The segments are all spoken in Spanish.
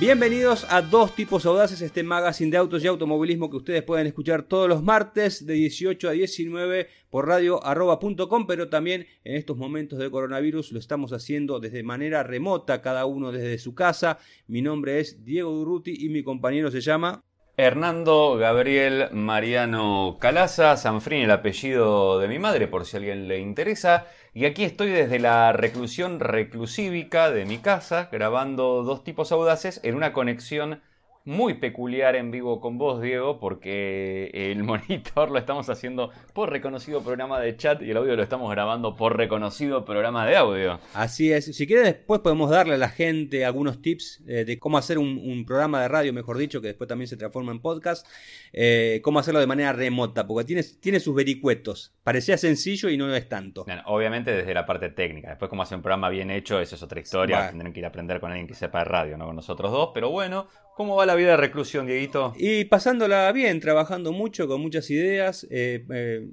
Bienvenidos a Dos Tipos Audaces, este magazine de autos y automovilismo que ustedes pueden escuchar todos los martes de 18 a 19 por radio.com, pero también en estos momentos de coronavirus lo estamos haciendo desde manera remota, cada uno desde su casa. Mi nombre es Diego Durruti y mi compañero se llama... Hernando Gabriel Mariano Calaza, Sanfrín, el apellido de mi madre, por si a alguien le interesa. Y aquí estoy desde la reclusión reclusívica de mi casa, grabando dos tipos audaces en una conexión muy peculiar en vivo con vos, Diego, porque el monitor lo estamos haciendo por reconocido programa de chat y el audio lo estamos grabando por reconocido programa de audio. Así es. Si quieres, después podemos darle a la gente algunos tips eh, de cómo hacer un, programa de radio, mejor dicho, que después también se transforma en podcast. Eh, cómo hacerlo de manera remota, porque tiene, tiene sus vericuetos. Parecía sencillo y no lo es tanto. obviamente desde la parte técnica. Después, cómo hacer un programa bien hecho, eso es otra historia. Tendrán que ir a aprender con alguien que sepa de radio, no con nosotros dos. Pero bueno, ¿Cómo va la vida de reclusión, Dieguito? Y pasándola bien, trabajando mucho, con muchas ideas. Eh, eh,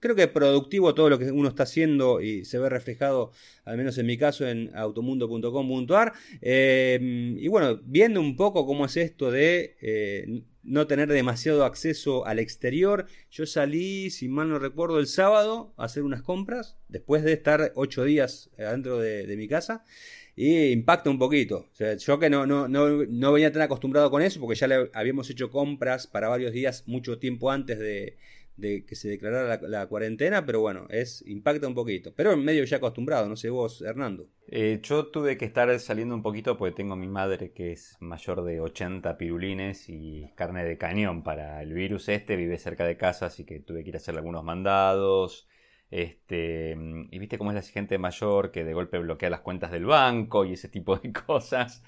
creo que productivo todo lo que uno está haciendo y se ve reflejado, al menos en mi caso, en automundo.com.ar. Eh, y bueno, viendo un poco cómo es esto de no tener demasiado acceso al exterior. Yo salí, si mal no recuerdo, el sábado a hacer unas compras, después de estar ocho días adentro de mi casa y impacta un poquito. yo que no, no, no, venía tan acostumbrado con eso, porque ya le habíamos hecho compras para varios días mucho tiempo antes de, que se declarara la, cuarentena, pero bueno, es impacta un poquito. Pero en medio ya acostumbrado, no sé vos, Hernando. Eh, yo tuve que estar saliendo un poquito porque tengo a mi madre que es mayor de 80 pirulines y carne de cañón para el virus este, vive cerca de casa, así que tuve que ir a hacer algunos mandados. Este, mm, y viste cómo es la gente mayor que de golpe bloquea las cuentas del banco y ese tipo de cosas.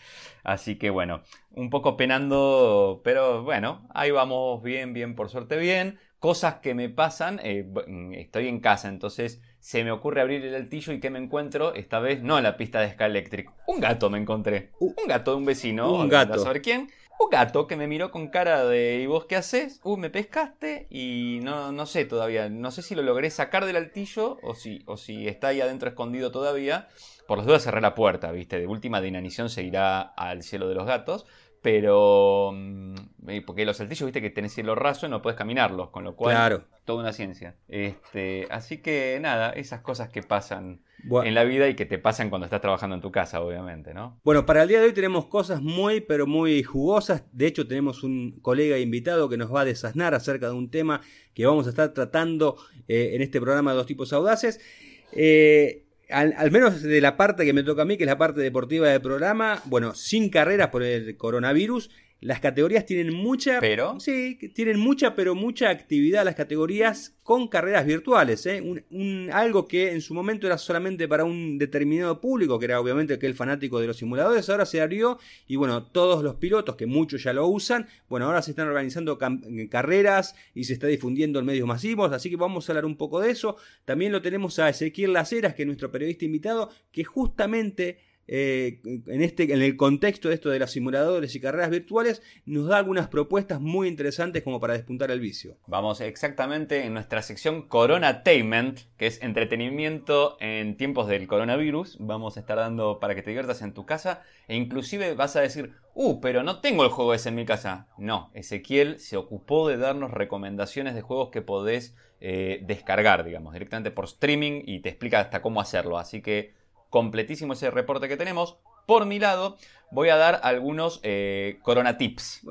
Así que bueno, un poco penando, pero bueno, ahí vamos bien, bien, por suerte bien. Cosas que me pasan, eh, mm, estoy en casa, entonces se me ocurre abrir el altillo y que me encuentro, esta vez no en la pista de Skylectric, un gato me encontré, un gato de un vecino, un gato. A saber quién un gato que me miró con cara de ¿y vos qué haces? Uh, me pescaste y no, no sé todavía, no sé si lo logré sacar del altillo o si, o si está ahí adentro escondido todavía. Por las dudas cerré la puerta, ¿viste? De última de inanición se irá al cielo de los gatos. Pero. Mm, porque los altillos, viste que tenés cielo raso y no puedes caminarlos, con lo cual. Claro. Toda una ciencia. Este, así que nada, esas cosas que pasan en la vida y que te pasan cuando estás trabajando en tu casa, obviamente, ¿no? Bueno, para el día de hoy tenemos cosas muy, pero muy jugosas. De hecho, tenemos un colega invitado que nos va a desasnar acerca de un tema que vamos a estar tratando eh, en este programa de Dos Tipos Audaces. Eh, al, menos de la parte que me toca a mí, que es la parte deportiva del programa, bueno, sin carreras por el coronavirus, las categorías tienen mucha. Pero. Sí, tienen mucha, pero mucha actividad las categorías con carreras virtuales. ¿eh? Un, algo que en su momento era solamente para un determinado público, que era obviamente aquel fanático de los simuladores, ahora se abrió y bueno, todos los pilotos, que muchos ya lo usan, bueno, ahora se están organizando carreras y se está difundiendo en medios masivos, así que vamos a hablar un poco de eso. También lo tenemos a Ezequiel Laceras, que es nuestro periodista invitado, que justamente eh, en, este, en el contexto de esto de los simuladores y carreras virtuales, nos da algunas propuestas muy interesantes como para despuntar el vicio. Vamos exactamente en nuestra sección Coronatainment, que es entretenimiento en tiempos del coronavirus. Vamos a estar dando para que te diviertas en tu casa e inclusive vas a decir, uh, pero no tengo el juego ese en mi casa. No, Ezequiel se ocupó de darnos recomendaciones de juegos que podés eh, descargar, digamos, directamente por streaming y te explica hasta cómo hacerlo. Así que completísimo ese reporte que tenemos. Por mi lado, voy a dar algunos eh, Corona Tips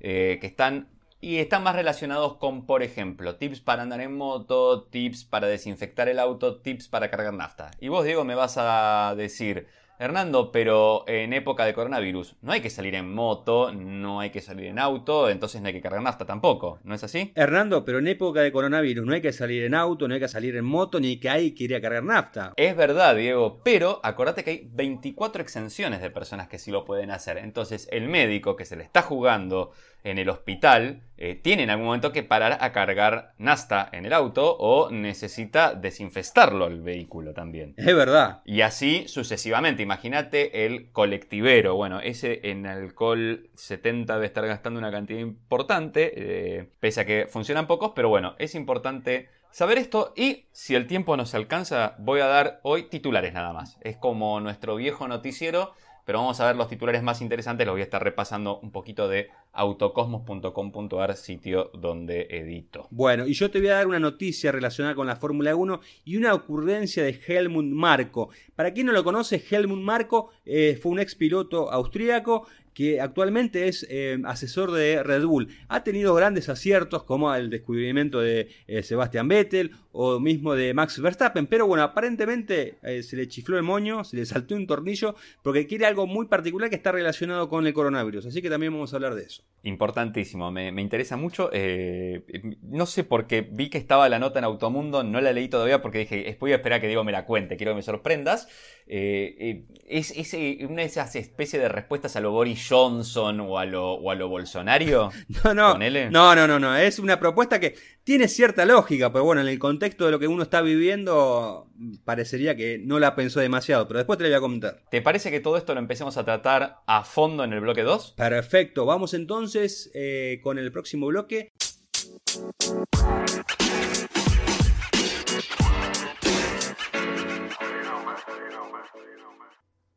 eh, que están y están más relacionados con, por ejemplo, tips para andar en moto, tips para desinfectar el auto, tips para cargar nafta. Y vos, Diego, me vas a decir, Hernando, pero en época de coronavirus no hay que salir en moto, no hay que salir en auto, entonces no hay que cargar nafta tampoco, ¿no es así? Hernando, pero en época de coronavirus no hay que salir en auto, no hay que salir en moto, ni que hay que ir a cargar nafta. Es verdad, Diego, pero acordate que hay 24 exenciones de personas que sí lo pueden hacer. Entonces el médico que se le está jugando en el hospital eh, tiene en algún momento que parar a cargar nafta en el auto o necesita desinfestarlo el vehículo también. Es verdad. Y así sucesivamente. Imagínate el colectivero. Bueno, ese en alcohol 70 debe estar gastando una cantidad importante, eh, pese a que funcionan pocos, pero bueno, es importante saber esto y si el tiempo nos alcanza, voy a dar hoy titulares nada más. Es como nuestro viejo noticiero pero vamos a ver los titulares más interesantes. Los voy a estar repasando un poquito de autocosmos.com.ar, sitio donde edito. Bueno, y yo te voy a dar una noticia relacionada con la Fórmula 1 y una ocurrencia de Helmut Marko. Para quien no lo conoce, Helmut Marko eh, fue un ex piloto austríaco que actualmente es eh, asesor de Red Bull. Ha tenido grandes aciertos como el descubrimiento de eh, Sebastian Vettel o mismo de Max Verstappen, pero bueno, aparentemente eh, se le chifló el moño, se le saltó un tornillo porque quiere algo muy particular que está relacionado con el coronavirus, así que también vamos a hablar de eso. Importantísimo, me, interesa mucho. no sé por qué vi que estaba la nota en Automundo, no la leí todavía porque dije, voy a esperar que Diego me la cuente, quiero que me sorprendas. es, es una de esas especies de respuestas a lo Boris Johnson o a lo, o a lo Bolsonario? No, no. No, no, no, no. Es una propuesta que tiene cierta lógica, pero bueno, en el contexto de lo que uno está viviendo, parecería que no la pensó demasiado, pero después te lo voy a comentar. ¿Te parece que todo esto lo empecemos a tratar a fondo en el bloque 2? Perfecto. Vamos entonces eh, con el próximo bloque.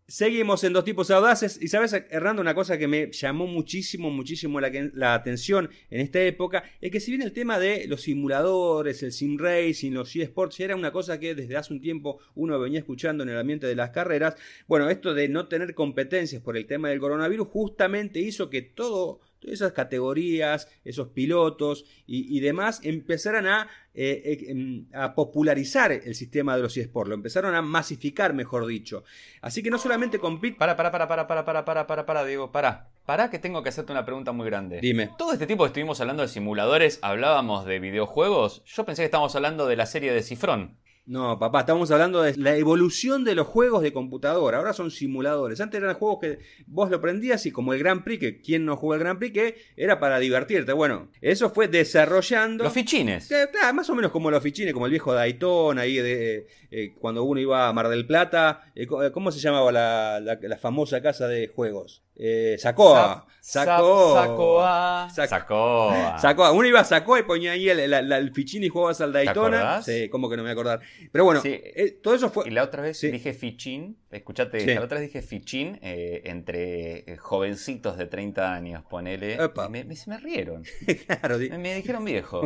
Seguimos en dos tipos audaces. Y sabes, Hernando, una cosa que me llamó muchísimo, muchísimo la, atención en esta época, es que si bien el tema de los simuladores, el sim racing, los eSports, era una cosa que desde hace un tiempo uno venía escuchando en el ambiente de las carreras, bueno, esto de no tener competencias por el tema del coronavirus justamente hizo que todo todas esas categorías, esos pilotos y, demás empezaron a, eh, eh, em, a, popularizar el sistema de los eSports, lo empezaron a masificar, mejor dicho. Así que no solamente compite... Para, para, para, para, para, para, para, para, para, Diego, para. Para que tengo que hacerte una pregunta muy grande. Dime. Todo este tiempo que estuvimos hablando de simuladores, hablábamos de videojuegos. Yo pensé que estábamos hablando de la serie de Cifrón. No, papá, estamos hablando de la evolución de los juegos de computadora. Ahora son simuladores. Antes eran juegos que vos lo prendías y como el Grand Prix, que quien no jugó el Grand Prix, que era para divertirte. Bueno, eso fue desarrollando. Los fichines. más o menos como los fichines, como el viejo Daytona, ahí de, eh, cuando uno iba a Mar del Plata. Eh, eh, ¿Cómo se llamaba la, la famosa casa de juegos? Eh, Sacoa. Sacó. Sacoa. Sacoa. Sacoa. Uno iba a Sacoa y ponía ahí el, el, fichín y jugabas al Daytona. Sí, como que no me voy a acordar. Pero bueno, eh, todo eso fue. Y la otra vez dije fichín. Escuchate, la otra vez dije fichín eh, entre eh, jovencitos de 30 años, ponele. Me, me, se me rieron. claro, me, dijeron viejo.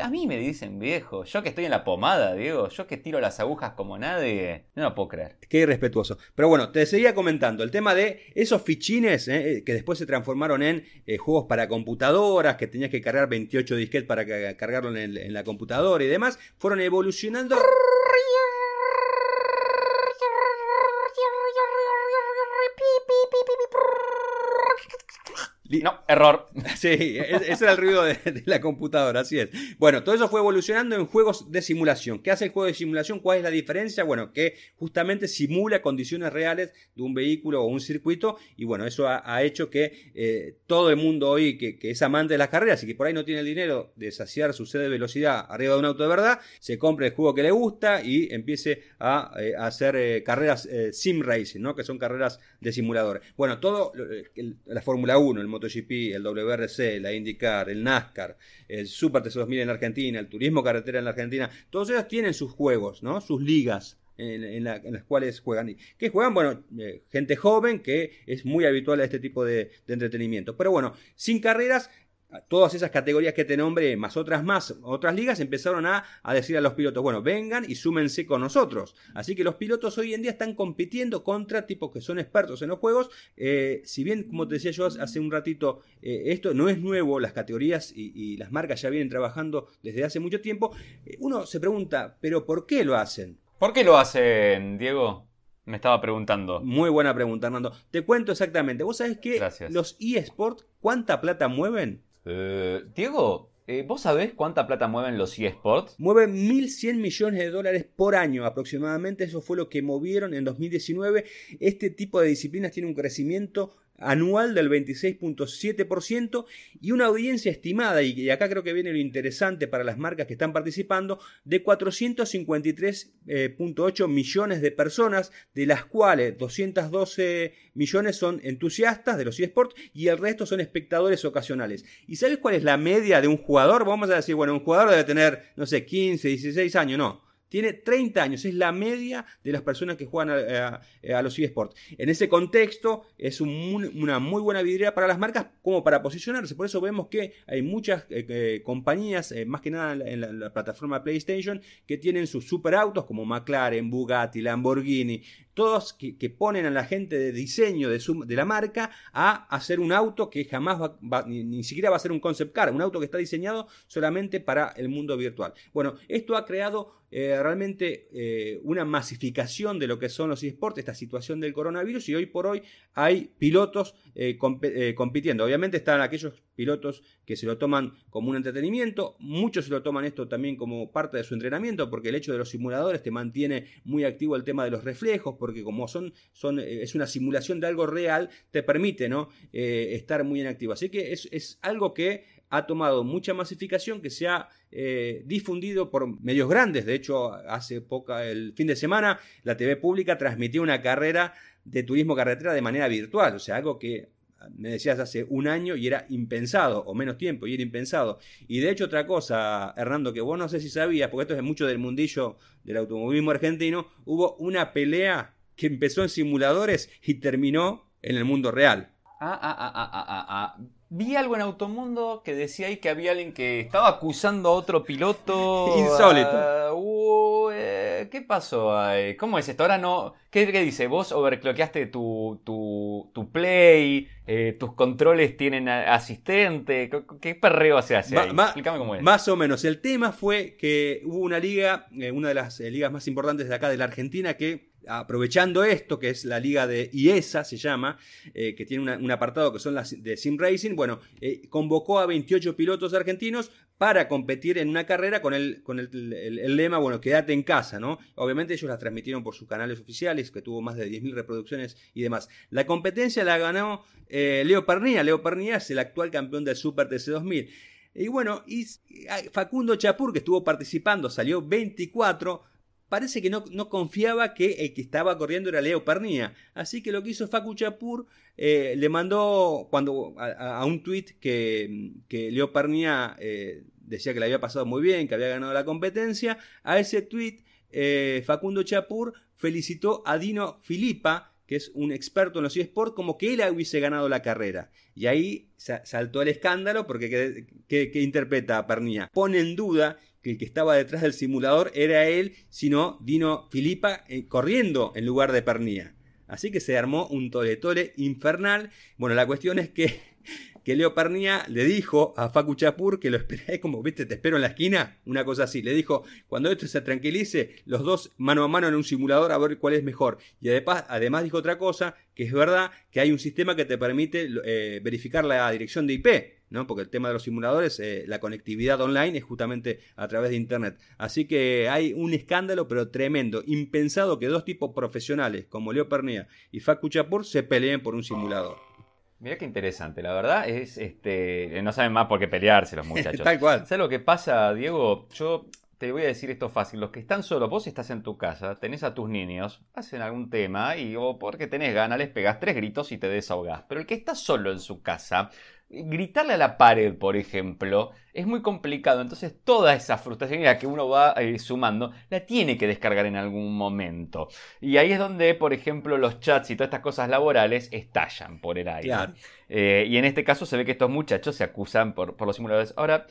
A mí me dicen viejo. Yo que estoy en la pomada, Diego. Yo que tiro las agujas como nadie. No lo puedo creer. Qué irrespetuoso. Pero bueno, te seguía comentando el tema de esos fichines eh, que después se transformaron en eh, juegos para computadoras, que tenías que cargar 28 disquetes para cargarlo en, en la computadora y demás, fueron evolucionando. No, error. Sí, ese era el ruido de, la computadora, así es. Bueno, todo eso fue evolucionando en juegos de simulación. ¿Qué hace el juego de simulación? ¿Cuál es la diferencia? Bueno, que justamente simula condiciones reales de un vehículo o un circuito. Y bueno, eso ha, hecho que eh, todo el mundo hoy que, es amante de las carreras y que por ahí no tiene el dinero de saciar su sed de velocidad arriba de un auto de verdad, se compre el juego que le gusta y empiece a, eh, hacer eh, carreras sim racing, ¿no? Que son carreras de simulador. Bueno, todo, la Fórmula 1, el MotoGP, el WRC, la IndyCar, el NASCAR, el Super TC2000 en Argentina, el Turismo Carretera en la Argentina, todos ellos tienen sus juegos, ¿no? Sus ligas. En, las cuales juegan. ¿Qué juegan? Bueno, eh, gente joven que es muy habitual a este tipo de, de entretenimiento. Pero bueno, sin carreras, todas esas categorías que te nombré, más otras más, otras ligas, empezaron a, decir a los pilotos, bueno, vengan y súmense con nosotros. Así que los pilotos hoy en día están compitiendo contra tipos que son expertos en los juegos. Eh, si bien, como te decía yo hace un ratito, eh, esto no es nuevo, las categorías y, las marcas ya vienen trabajando desde hace mucho tiempo, eh, uno se pregunta, pero ¿por qué lo hacen? ¿Por qué lo hacen, Diego? Me estaba preguntando. Muy buena pregunta, Hernando. Te cuento exactamente. ¿Vos sabés que los eSports cuánta plata mueven? Eh, Diego, eh, ¿vos sabés cuánta plata mueven los eSports? Mueven 1.100 millones de dólares por año aproximadamente. Eso fue lo que movieron en 2019. Este tipo de disciplinas tiene un crecimiento anual del 26.7% y una audiencia estimada, y acá creo que viene lo interesante para las marcas que están participando, de 453.8 eh, millones de personas, de las cuales 212 millones son entusiastas de los eSports y el resto son espectadores ocasionales. ¿Y sabes cuál es la media de un jugador? Vamos a decir, bueno, un jugador debe tener, no sé, 15, 16 años, no tiene 30 años, es la media de las personas que juegan a, los eSports. En ese contexto es una muy buena vidriera para las marcas como para posicionarse. Por eso vemos que hay muchas eh, eh, compañías, eh, más que nada en la, plataforma PlayStation, que tienen sus superautos como McLaren, Bugatti, Lamborghini, todos que, ponen a la gente de diseño de, la marca a hacer un auto que jamás va, ni, siquiera va a ser un concept car, un auto que está diseñado solamente para el mundo virtual. Bueno, esto ha creado eh, realmente eh, una masificación de lo que son los esports, esta situación del coronavirus, y hoy por hoy hay pilotos eh, compitiendo. Obviamente están aquellos pilotos que se lo toman como un entretenimiento, muchos se lo toman esto también como parte de su entrenamiento, porque el hecho de los simuladores te mantiene muy activo el tema de los reflejos, porque como son, son es una simulación de algo real, te permite ¿no? estar muy en activo. Así que es, es algo que ha tomado mucha masificación que se ha eh, difundido por medios grandes. De hecho, hace poca, el fin de semana, la TV pública transmitió una carrera de turismo carretera de manera virtual. O sea, algo que me decías hace un año y era impensado, o menos tiempo, y era impensado. Y de hecho, otra cosa, Hernando, que vos no sé si sabías, porque esto es mucho del mundillo del automovilismo argentino, hubo una pelea que empezó en simuladores y terminó en el mundo real. Ah, ah, ah, ah, ah, ah. Vi algo en Automundo que decía ahí que había alguien que estaba acusando a otro piloto. Insólito. Uh, eh, ¿Qué pasó ahí? ¿Cómo es esto? Ahora no. ¿Qué, dice? ¿Vos overclockeaste tu, tu, tu play? Eh, ¿Tus controles tienen asistente? ¿Qué, perreo se hace ahí? Explícame cómo es. Más o menos. El tema fue que hubo una liga, eh, una de las ligas más importantes de acá de la Argentina, que aprovechando esto, que es la liga de IESA, se llama, eh, que tiene un apartado que son las de Sim Racing, bueno, eh, convocó a 28 pilotos argentinos para competir en una carrera con el, con el, lema, bueno, quédate en casa, ¿no? Obviamente ellos la transmitieron por sus canales oficiales, que tuvo más de 10.000 reproducciones y demás. La competencia la ganó eh, Leo Pernía. Leo Pernía es el actual campeón del Super TC 2000. Y bueno, y Facundo Chapur, que estuvo participando, salió 24 parece que no, confiaba que el que estaba corriendo era Leo Pernía. Así que lo que hizo Facu Chapur, eh, le mandó cuando, a, un tuit que, que Leo Pernía eh, decía que le había pasado muy bien, que había ganado la competencia. A ese tuit, eh, Facundo Chapur felicitó a Dino Filipa, que es un experto en los eSports, como que él hubiese ganado la carrera. Y ahí saltó el escándalo porque ¿qué, interpreta a Pernía? Pone en duda que el que estaba detrás del simulador era él, sino Dino Filipa eh, corriendo en lugar de Pernía. Así que se armó un tole-tole infernal. Bueno, la cuestión es que, que Leo Pernía le dijo a Facu Chapur que lo esperé como, viste, te espero en la esquina, una cosa así. Le dijo, cuando esto se tranquilice, los dos mano a mano en un simulador a ver cuál es mejor. Y además, dijo otra cosa, que es verdad que hay un sistema que te permite eh, verificar la dirección de IP. ¿No? Porque el tema de los simuladores, eh, la conectividad online es justamente a través de Internet. Así que hay un escándalo, pero tremendo, impensado que dos tipos profesionales, como Leo Pernía y Facu Chapur, se peleen por un simulador. Mira qué interesante, la verdad es, este, no saben más por qué pelearse los muchachos. Tal cual. ¿Sabes lo que pasa, Diego? Yo te voy a decir esto fácil. Los que están solos, vos estás en tu casa, tenés a tus niños, hacen algún tema y o porque tenés ganas les pegas tres gritos y te desahogás. Pero el que está solo en su casa, gritarle a la pared, por ejemplo, es muy complicado. Entonces toda esa frustración que uno va eh, sumando, la tiene que descargar en algún momento. Y ahí es donde, por ejemplo, los chats y todas estas cosas laborales estallan por el aire. Eh, y en este caso se ve que estos muchachos se acusan por, por los simuladores. Ahora,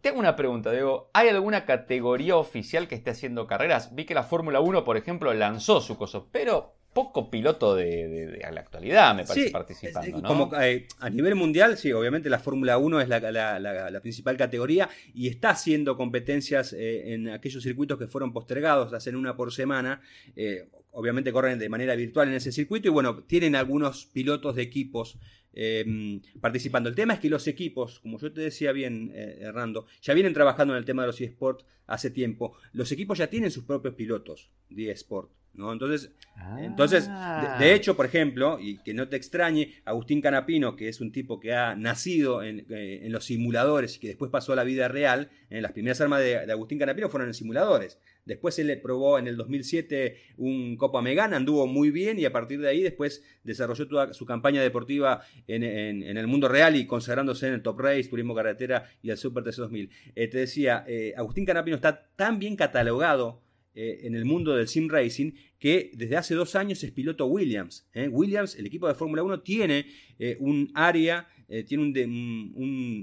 tengo una pregunta, Diego. ¿Hay alguna categoría oficial que esté haciendo carreras? Vi que la Fórmula 1, por ejemplo, lanzó su coso, pero poco piloto de, la actualidad, me parece, participando. ¿no? Como, eh, a nivel mundial, sí, obviamente la Fórmula 1 es la, principal categoría y está haciendo competencias eh, en aquellos circuitos que fueron postergados, hacen una por semana. Eh, obviamente corren de manera virtual en ese circuito y bueno, tienen algunos pilotos de equipos Em, participando. El tema es que los equipos, como yo te decía bien, eh, Hernando, ya vienen trabajando en el tema de los eSports hace tiempo. Los equipos ya tienen sus propios pilotos de eSport. ¿No? Entonces, entonces de, de, hecho, por ejemplo, y que no te extrañe, Agustín Canapino, que es un tipo que ha nacido en, eh, en los simuladores y que después pasó a la vida real, en las primeras armas de, de Agustín Canapino fueron en simuladores. Después él le probó en el 2007 un Copa Megana, anduvo muy bien y a partir de ahí después desarrolló toda su campaña deportiva en, el mundo real y consagrándose en el Top Race, Turismo Carretera y el Super TC 2000. Eh, te decía, eh, Agustín Canapino está tan bien catalogado en el mundo del sim racing que desde hace dos años es piloto Williams. Williams, el equipo de Fórmula 1, tiene un área eh, tiene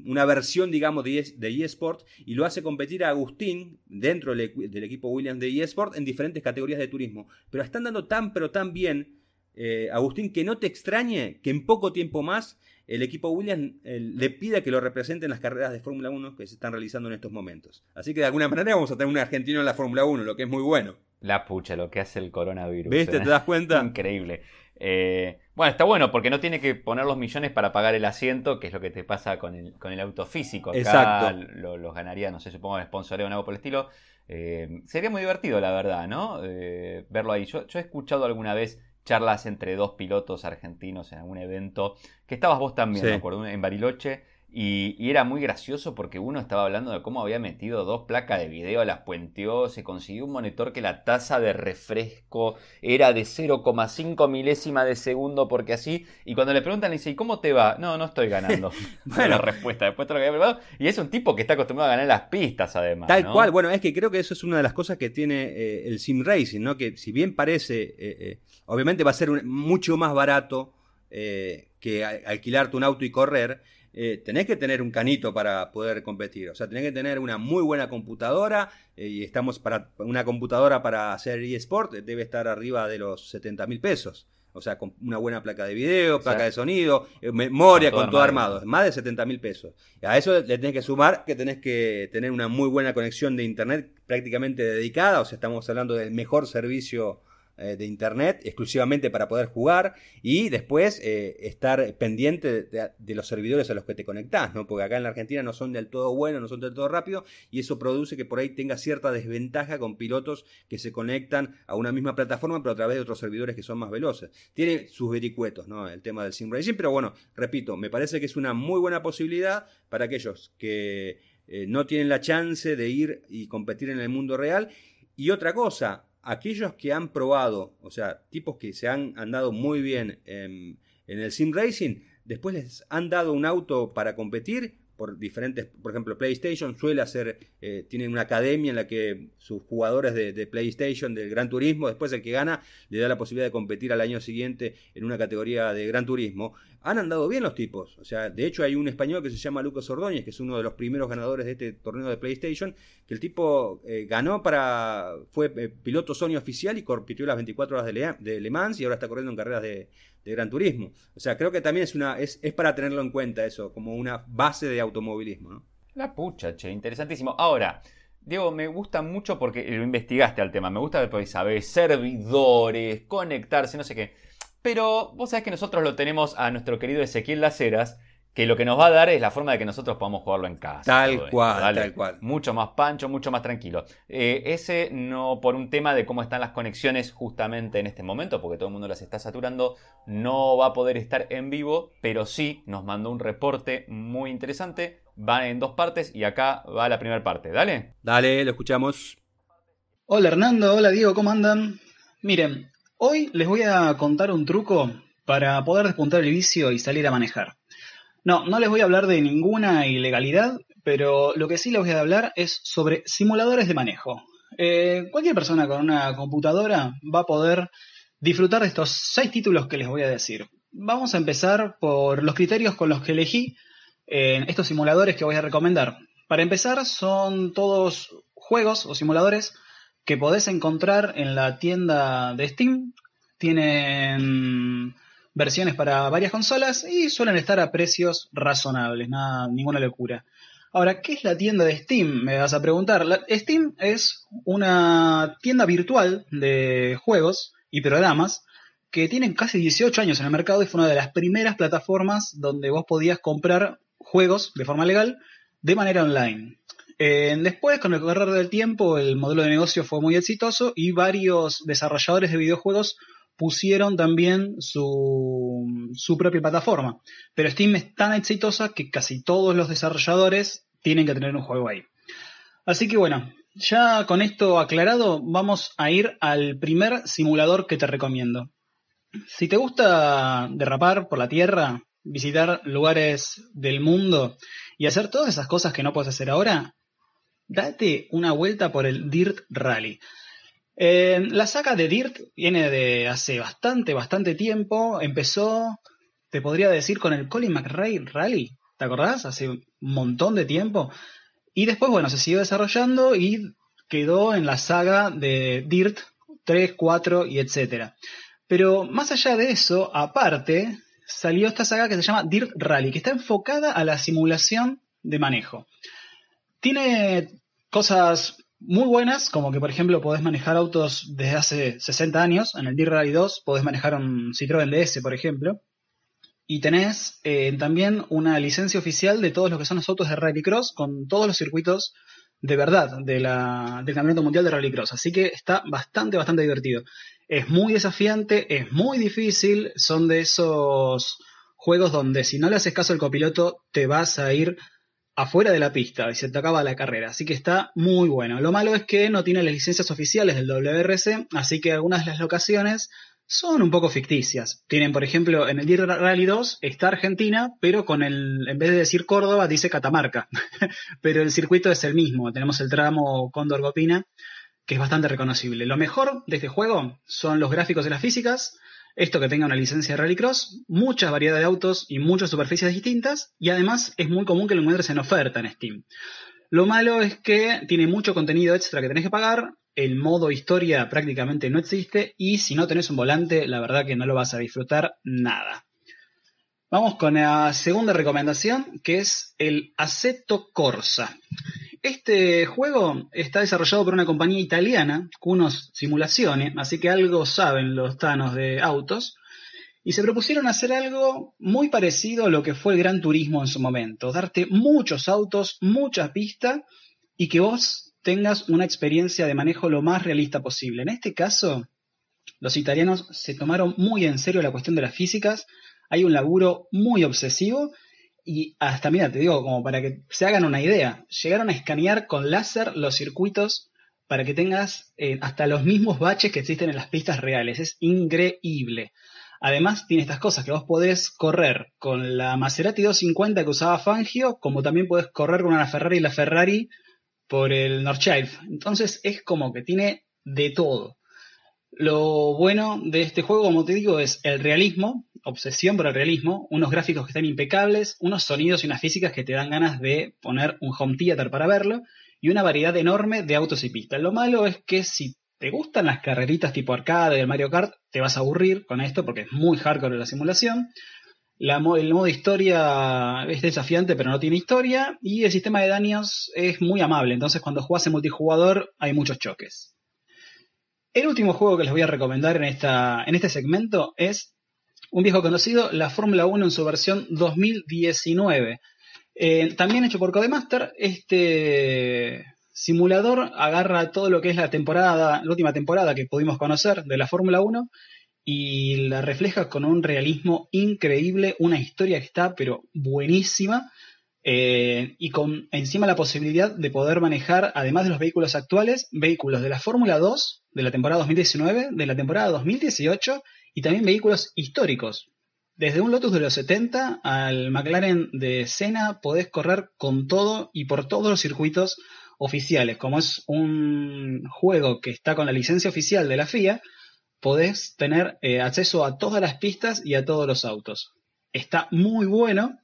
una versión, digamos, de, eSport y lo hace competir a Agustín dentro del, equipo Williams de eSport en diferentes categorías de turismo. Pero están dando tan, pero tan bien, eh, Agustín, que no te extrañe que en poco tiempo más el equipo Williams eh, le pida que lo represente en las carreras de Fórmula 1 que se están realizando en estos momentos. Así que de alguna manera vamos a tener un argentino en la Fórmula 1, lo que es muy bueno. La pucha, lo que hace el coronavirus. ¿Viste? ¿Te das cuenta? Increíble. Eh, bueno, está bueno porque no tiene que poner los millones para pagar el asiento, que es lo que te pasa con el, con el auto físico. Acá Exacto. los ganaría, no sé, supongo, el sponsoreo o algo por el estilo. Eh, sería muy divertido, la verdad, ¿no? Eh, verlo ahí. Yo, yo, he escuchado alguna vez charlas entre dos pilotos argentinos en algún evento, que estabas vos también, me acuerdo, en Bariloche. Y, era muy gracioso porque uno estaba hablando de cómo había metido dos placas de video, las puenteó, se consiguió un monitor que la tasa de refresco era de 0,5 milésima de segundo porque así. Y cuando le preguntan, le dice, ¿y cómo te va? No, no estoy ganando. bueno, la respuesta después de lo que había preparado. Y es un tipo que está acostumbrado a ganar las pistas además. Tal cual, bueno, es que creo que eso es una de las cosas que tiene eh, el sim racing, ¿no? Que si bien parece, eh, eh, obviamente va a ser mucho más barato que alquilarte un auto y correr eh, tenés que tener un canito para poder competir. O sea, tenés que tener una muy buena computadora. Eh, y estamos para una computadora para hacer eSport, debe estar arriba de los 70 mil pesos. O sea, con una buena placa de video, placa de sonido, eh, memoria, con todo, armado. Más de 70 mil pesos. Y a eso le tenés que sumar que tenés que tener una muy buena conexión de internet prácticamente dedicada. O sea, estamos hablando del mejor servicio eh, de internet exclusivamente para poder jugar y después eh, estar pendiente de, los servidores a los que te conectás, ¿no? Porque acá en la Argentina no son del todo buenos, no son del todo rápidos y eso produce que por ahí tenga cierta desventaja con pilotos que se conectan a una misma plataforma pero a través de otros servidores que son más veloces. Tiene sus vericuetos, ¿no? El tema del sim racing, pero bueno, repito, me parece que es una muy buena posibilidad para aquellos que eh, no tienen la chance de ir y competir en el mundo real. Y otra cosa, aquellos que han probado, o sea, tipos que se han andado muy bien en, el sim racing, después les han dado un auto para competir por diferentes, por ejemplo, PlayStation suele hacer, eh, tienen una academia en la que sus jugadores de, PlayStation, del Gran Turismo, después el que gana le da la posibilidad de competir al año siguiente en una categoría de Gran Turismo. Han andado bien los tipos, o sea, de hecho hay un español que se llama Lucas Ordóñez, que es uno de los primeros ganadores de este torneo de PlayStation, que el tipo eh, ganó para, fue eh, piloto Sony oficial y compitió las 24 horas de de Le Mans y ahora está corriendo en carreras de, de Gran Turismo. O sea, creo que también es, una, es, es para tenerlo en cuenta eso, como una base de automovilismo. La pucha, che, interesantísimo. Ahora, Diego, me gusta mucho porque lo investigaste al tema. Me gusta porque sabes servidores, conectarse, no sé qué. Pero vos sabés que nosotros lo tenemos a nuestro querido Ezequiel Laceras, que lo que nos va a dar es la forma de que nosotros podamos jugarlo en casa. Tal cual, tal cual. Mucho más pancho, mucho más tranquilo. Eh, ese no por un tema de cómo están las conexiones justamente en este momento, porque todo el mundo las está saturando, no va a poder estar en vivo, pero sí nos mandó un reporte muy interesante. Va en dos partes y acá va la primera parte. Dale. Dale, lo escuchamos. Hola Hernando, hola Diego, ¿cómo andan? Miren, hoy les voy a contar un truco para poder despuntar el vicio y salir a manejar. No, no les voy a hablar de ninguna ilegalidad, pero lo que sí les voy a hablar es sobre simuladores de manejo. Eh, cualquier persona con una computadora va a poder disfrutar de estos seis títulos que les voy a decir. Vamos a empezar por los criterios con los que elegí eh, estos simuladores que voy a recomendar. Para empezar, son todos juegos o simuladores que podés encontrar en la tienda de Steam. Tienen versiones para varias consolas y suelen estar a precios razonables, nada, ninguna locura. Ahora, ¿qué es la tienda de Steam? Me vas a preguntar. Steam es una tienda virtual de juegos y programas que tienen casi 18 años en el mercado y fue una de las primeras plataformas donde vos podías comprar juegos de forma legal de manera online. Eh, después, con el correr del tiempo, el modelo de negocio fue muy exitoso y varios desarrolladores de videojuegos pusieron también su, propia plataforma. Pero Steam es tan exitosa que casi todos los desarrolladores tienen que tener un juego ahí. Así que bueno, ya con esto aclarado, vamos a ir al primer simulador que te recomiendo. Si te gusta derrapar por la tierra, visitar lugares del mundo y hacer todas esas cosas que no puedes hacer ahora, date una vuelta por el Dirt Rally. Eh, la saga de Dirt viene de hace bastante, bastante tiempo. Empezó, te podría decir, con el Colin McRae Rally. ¿Te acordás? Hace un montón de tiempo. Y después, bueno, se siguió desarrollando y quedó en la saga de Dirt 3, 4 y etcétera. Pero más allá de eso, aparte, salió esta saga que se llama Dirt Rally, que está enfocada a la simulación de manejo. Tiene cosas muy buenas, como que por ejemplo podés manejar autos desde hace 60 años, en el Dirt Rally 2 podés manejar un Citroën DS, por ejemplo, y tenés eh, también una licencia oficial de todos los que son los autos de Rallycross con todos los circuitos de verdad del Campeonato Mundial de Rallycross. Así que está bastante, bastante divertido. Es muy desafiante, es muy difícil, son de esos juegos donde si no le haces caso al copiloto te vas a ir afuera de la pista y se te acaba la carrera. Así que está muy bueno. Lo malo es que no tiene las licencias oficiales del WRC, así que algunas de las locaciones son un poco ficticias. Tienen, por ejemplo, en el Dirt Rally 2 está Argentina, pero con el, en vez de decir Córdoba, dice Catamarca. pero el circuito es el mismo. Tenemos el tramo Cóndor Gopina, que es bastante reconocible. Lo mejor de este juego son los gráficos y las físicas, esto que tenga una licencia de Rallycross, muchas variedades de autos y muchas superficies distintas, y además es muy común que lo encuentres en oferta en Steam. Lo malo es que tiene mucho contenido extra que tenés que pagar, el modo historia prácticamente no existe y si no tenés un volante, la verdad que no lo vas a disfrutar nada. Vamos con la segunda recomendación, que es el Aceto Corsa. Este juego está desarrollado por una compañía italiana, con unos simulaciones, así que algo saben los tanos de autos, y se propusieron hacer algo muy parecido a lo que fue el Gran Turismo en su momento, darte muchos autos, mucha pista, y que vos tengas una experiencia de manejo lo más realista posible. En este caso, los italianos se tomaron muy en serio la cuestión de las físicas, hay un laburo muy obsesivo y hasta, mira, te digo, como para que se hagan una idea, llegaron a escanear con láser los circuitos para que tengas eh, hasta los mismos baches que existen en las pistas reales. Es increíble. Además, tiene estas cosas que vos podés correr con la Maserati 250 que usaba Fangio, como también podés correr con una Ferrari y la Ferrari por el Northchild. Entonces es como que tiene de todo. Lo bueno de este juego, como te digo, es el realismo, obsesión por el realismo, unos gráficos que están impecables, unos sonidos y unas físicas que te dan ganas de poner un home theater para verlo, y una variedad enorme de autos y pistas. Lo malo es que si te gustan las carreritas tipo arcade del Mario Kart, te vas a aburrir con esto porque es muy hardcore la simulación. La, el modo historia es desafiante pero no tiene historia y el sistema de daños es muy amable, entonces cuando juegas en multijugador hay muchos choques. El último juego que les voy a recomendar en, esta, en este segmento es un viejo conocido, la Fórmula 1 en su versión 2019. Eh, también hecho por Codemaster, este simulador agarra todo lo que es la temporada, la última temporada que pudimos conocer de la Fórmula 1 y la refleja con un realismo increíble, una historia que está pero buenísima eh, y con encima la posibilidad de poder manejar, además de los vehículos actuales, vehículos de la Fórmula 2 de la temporada 2019, de la temporada 2018 y también vehículos históricos. Desde un Lotus de los 70 al McLaren de Senna podés correr con todo y por todos los circuitos oficiales. Como es un juego que está con la licencia oficial de la FIA, podés tener eh, acceso a todas las pistas y a todos los autos. Está muy bueno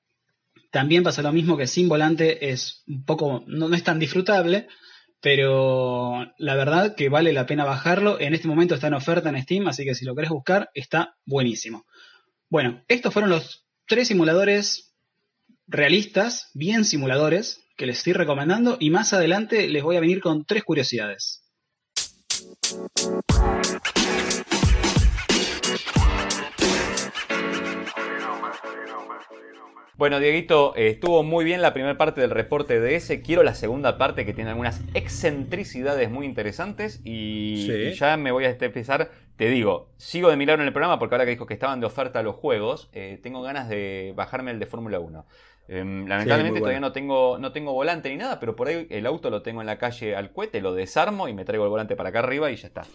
también pasa lo mismo que sin volante es un poco, no, es tan disfrutable, pero la verdad que vale la pena bajarlo. En este momento está en oferta en Steam, así que si lo querés buscar, está buenísimo. Bueno, estos fueron los tres simuladores realistas, bien simuladores, que les estoy recomendando y más adelante les voy a venir con tres curiosidades. Bueno, Dieguito, eh, estuvo muy bien la primera parte del reporte de ese. Quiero la segunda parte que tiene algunas excentricidades muy interesantes. Y, ya me voy a empezar. Te digo, sigo de milagro en el programa porque ahora que dijo que estaban de oferta los juegos, eh, tengo ganas de bajarme el de Fórmula 1. Em, lamentablemente todavía no tengo, no tengo volante ni nada, pero por ahí el auto lo tengo en la calle al cohete, lo desarmo y me traigo el volante para acá arriba y ya está.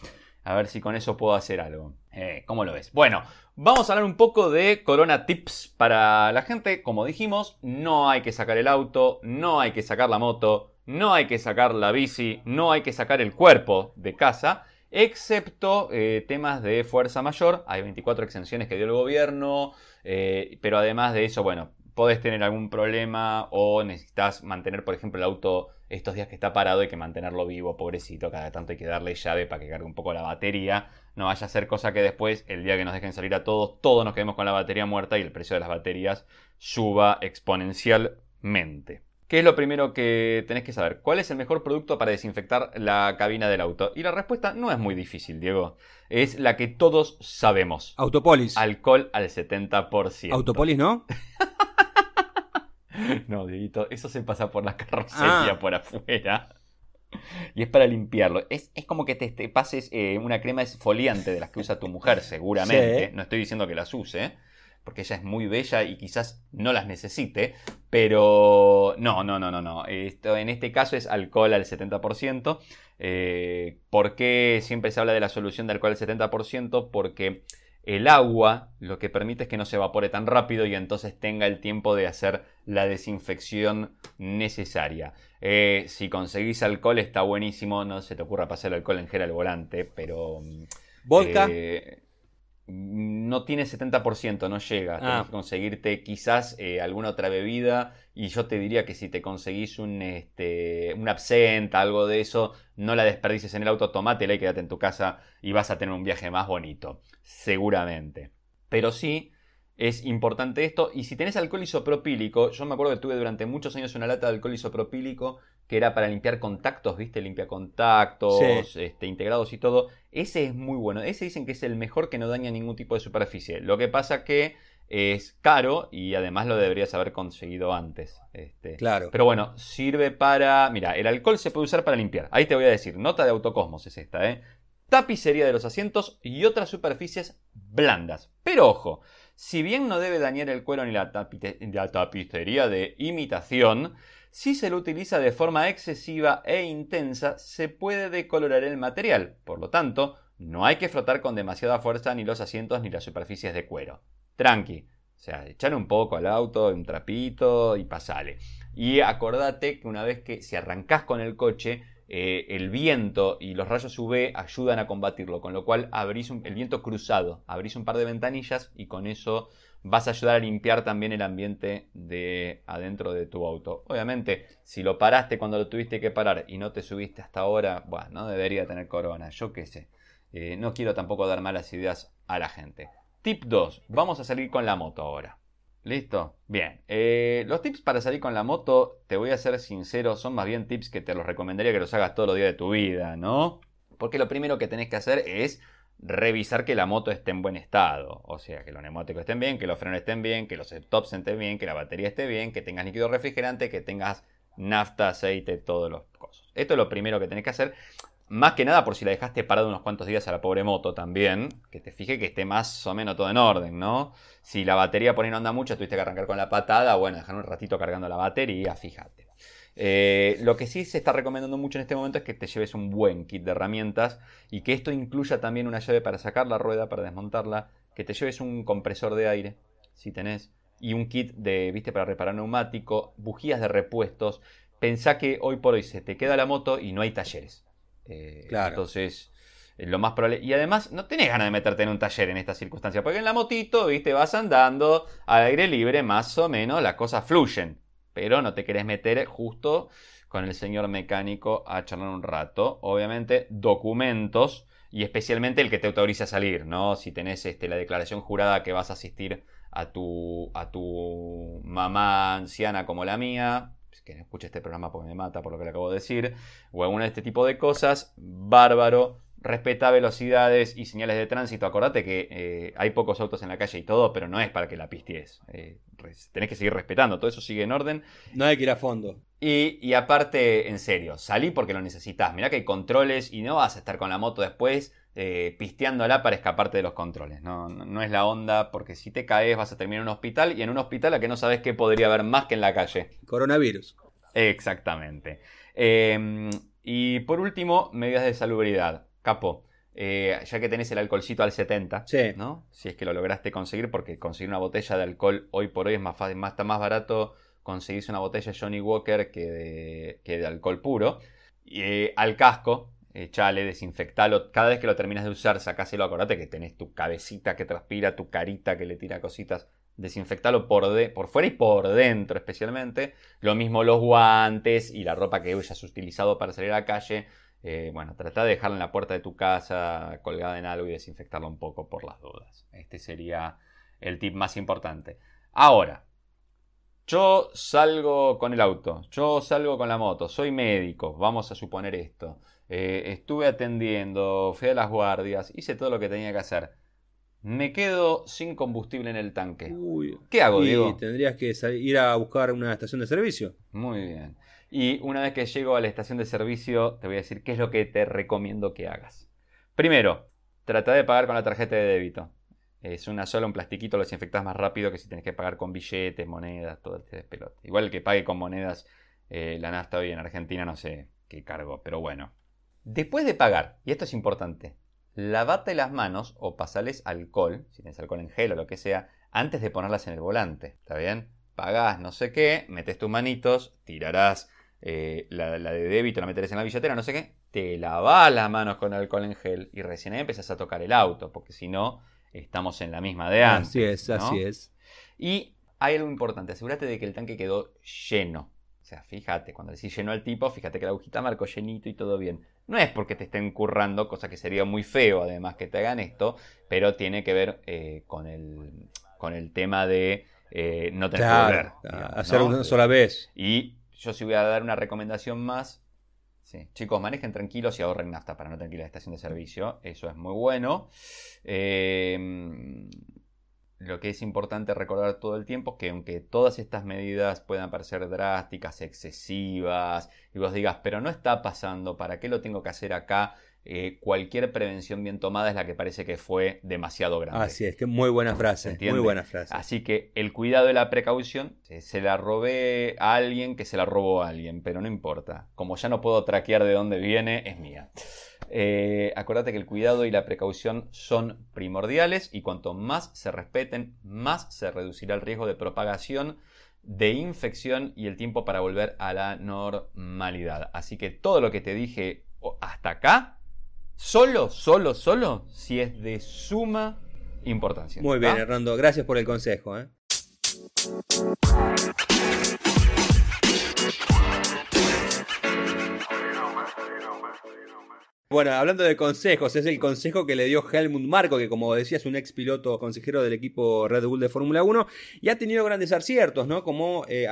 A ver si con eso puedo hacer algo. Eh, ¿Cómo lo ves? Bueno, vamos a hablar un poco de Corona Tips para la gente. Como dijimos, no hay que sacar el auto, no hay que sacar la moto, no hay que sacar la bici, no hay que sacar el cuerpo de casa. excepto eh, temas de fuerza mayor. Hay 24 exenciones que dio el gobierno, eh, pero además de eso, bueno, podés tener algún problema o necesitas mantener, por ejemplo, el auto estos días que está parado, hay que mantenerlo vivo, pobrecito, cada tanto hay que darle llave para que cargue un poco la batería. No vaya a ser cosa que después, el día que nos dejen salir a todos, todos nos quedemos con la batería muerta y el precio de las baterías suba exponencialmente. ¿Qué es lo primero que tenés que saber? ¿Cuál es el mejor producto para desinfectar la cabina del auto? Y la respuesta no es muy difícil, Diego. Es la que todos sabemos. Autopolis. Alcohol al 70%. Autopolis, ¿no? no, Dieguito, eso se pasa por la carrocería ah. por afuera. Y es para limpiarlo. Es, como que te, pases eh, una crema esfoliante de las que usa tu mujer, seguramente. No estoy diciendo que las use porque ella es muy bella y quizás no las necesite, pero no, no, no, no, no. Esto, en este caso es alcohol al 70%. Eh, ¿Por qué siempre se habla de la solución de alcohol al 70%? Porque el agua lo que permite es que no se evapore tan rápido y entonces tenga el tiempo de hacer la desinfección necesaria. Eh, si conseguís alcohol está buenísimo, no se te ocurra pasar el alcohol en gel al volante, pero... ¿Vodka? Eh, no tiene 70%, no llega. Ah. que conseguirte quizás eh, alguna otra bebida. Y yo te diría que si te conseguís un, este, un absenta, algo de eso, no la desperdices en el auto, tomátela y quédate en tu casa y vas a tener un viaje más bonito. Seguramente. Pero sí, es importante esto. Y si tenés alcohol isopropílico, yo me acuerdo que tuve durante muchos años una lata de alcohol isopropílico que era para limpiar contactos, ¿viste? Limpia contactos, este, integrados y todo. Ese es muy bueno. Ese dicen que es el mejor que no daña ningún tipo de superficie. Lo que pasa que es caro y además lo deberías haber conseguido antes. Este. Claro. Pero bueno, sirve para. Mira, el alcohol se puede usar para limpiar. Ahí te voy a decir, nota de autocosmos es esta, ¿eh? Tapicería de los asientos y otras superficies blandas. Pero ojo, si bien no debe dañar el cuero ni la, tapicería de imitación, si se lo utiliza de forma excesiva e intensa, se puede decolorar el material. Por lo tanto, no hay que frotar con demasiada fuerza ni los asientos ni las superficies de cuero. Tranqui. O sea, echar un poco al auto, un trapito y pasale. Y acordate que una vez que si arrancás con el coche, eh, el viento y los rayos UV ayudan a combatirlo, con lo cual abrís el viento cruzado, abrís un par de ventanillas y con eso vas a ayudar a limpiar también el ambiente de adentro de tu auto. Obviamente, si lo paraste cuando lo tuviste que parar y no te subiste hasta ahora, bueno, no debería tener corona, yo qué sé. Eh, no quiero tampoco dar malas ideas a la gente. Tip 2, vamos a salir con la moto ahora. ¿Listo? Bien. Eh, los tips para salir con la moto, te voy a ser sincero, son más bien tips que te los recomendaría que los hagas todos los días de tu vida, ¿no? Porque lo primero que tenés que hacer es revisar que la moto esté en buen estado. O sea, que los neumáticos estén bien, que los frenos estén bien, que los stops estén bien, que la batería esté bien, que tengas líquido refrigerante, que tengas nafta, aceite, todos los cosas. Esto es lo primero que tenés que hacer. Más que nada por si la dejaste parada unos cuantos días a la pobre moto también, que te fije que esté más o menos todo en orden, ¿no? Si la batería por ahí no anda mucho, tuviste que arrancar con la patada, bueno, dejar un ratito cargando la batería, fíjate. Eh, lo que sí se está recomendando mucho en este momento es que te lleves un buen kit de herramientas y que esto incluya también una llave para sacar la rueda, para desmontarla, que te lleves un compresor de aire, si tenés, y un kit de, viste, para reparar neumático, bujías de repuestos. Pensá que hoy por hoy se te queda la moto y no hay talleres. Eh, claro. Entonces, lo más probable. Y además, no tenés ganas de meterte en un taller en esta circunstancia, porque en la motito, viste, vas andando al aire libre, más o menos, las cosas fluyen pero no te querés meter justo con el señor mecánico a charlar un rato. Obviamente, documentos y especialmente el que te autoriza a salir, ¿no? Si tenés este, la declaración jurada que vas a asistir a tu, a tu mamá anciana como la mía, que no escuche este programa porque me mata por lo que le acabo de decir, o alguna de este tipo de cosas, bárbaro, respeta velocidades y señales de tránsito. Acordate que eh, hay pocos autos en la calle y todo, pero no es para que la pisties. Eh, tenés que seguir respetando, todo eso sigue en orden. No hay que ir a fondo. Y, aparte, en serio, salí porque lo necesitas. Mirá que hay controles y no vas a estar con la moto después eh, pisteándola para escaparte de los controles. No, no, es la onda, porque si te caes vas a terminar en un hospital y en un hospital a que no sabes qué podría haber más que en la calle. Coronavirus. Exactamente. Em, y por último, medidas de salubridad. Capo, eh, ya que tenés el alcoholcito al 70, ¿no? Si es que lo lograste conseguir, porque conseguir una botella de alcohol hoy por hoy es más fácil, más, está más barato conseguirse una botella Johnny Walker que de, que de alcohol puro. Y, eh, al casco, echale, desinfectalo. Cada vez que lo terminas de usar, sacáselo. Acordate que tenés tu cabecita que transpira, tu carita que le tira cositas. Desinfectalo por, de, por fuera y por dentro, especialmente. Lo mismo los guantes y la ropa que hayas utilizado para salir a la calle. Eh, bueno, trata de dejarla en la puerta de tu casa, colgada en algo y desinfectarla un poco por las dudas. Este sería el tip más importante. Ahora, yo salgo con el auto, yo salgo con la moto, soy médico, vamos a suponer esto. Eh, estuve atendiendo, fui a las guardias, hice todo lo que tenía que hacer. Me quedo sin combustible en el tanque. ¿Qué hago, y Diego? tendrías que ir a buscar una estación de servicio. Muy bien. Y una vez que llego a la estación de servicio, te voy a decir qué es lo que te recomiendo que hagas. Primero, trata de pagar con la tarjeta de débito. Es una sola, un plastiquito, lo desinfectas más rápido que si tienes que pagar con billetes, monedas, todo este despelote. Igual que pague con monedas, eh, la nafta hoy en Argentina no sé qué cargo, pero bueno. Después de pagar, y esto es importante, lavate las manos o pasales alcohol, si tienes alcohol en gel o lo que sea, antes de ponerlas en el volante. ¿Está bien? Pagás no sé qué, metes tus manitos, tirarás eh, la, la, de débito, la meterás en la billetera, no sé qué, te lavas las manos con alcohol en gel y recién ahí empezás a tocar el auto, porque si no estamos en la misma de antes. Así es, así es. Y hay algo importante, asegúrate de que el tanque quedó lleno. O sea, fíjate, cuando decís lleno al tipo, fíjate que la agujita marcó llenito y todo bien. No es porque te estén currando, cosa que sería muy feo además que te hagan esto, pero tiene que ver eh, con, el, con el tema de eh, no tener que volver. hacer una sola vez. Y yo sí voy a dar una recomendación más. Sí. Chicos, manejen tranquilos y ahorren nafta para no tener que ir a la estación de servicio. Eso es muy bueno. Eh, lo que es importante recordar todo el tiempo es que aunque todas estas medidas puedan parecer drásticas, excesivas, y vos digas, pero no está pasando, ¿para qué lo tengo que hacer acá? Eh, cualquier prevención bien tomada es la que parece que fue demasiado grande. Así es, que muy buena frase, muy buena frase. Así que el cuidado y la precaución, se la robé a alguien que se la robó a alguien, pero no importa. Como ya no puedo traquear de dónde viene, es mía. Eh, acuérdate que el cuidado y la precaución son primordiales y cuanto más se respeten, más se reducirá el riesgo de propagación de infección y el tiempo para volver a la normalidad. Así que todo lo que te dije hasta acá, solo, solo, solo, si es de suma importancia. Muy bien, Hernando, gracias por el consejo. ¿eh? Bueno, hablando de consejos, es el consejo que le dio Helmut Marko, que como decía es un ex piloto consejero del equipo Red Bull de Fórmula 1, y ha tenido grandes aciertos, ¿no? Como eh,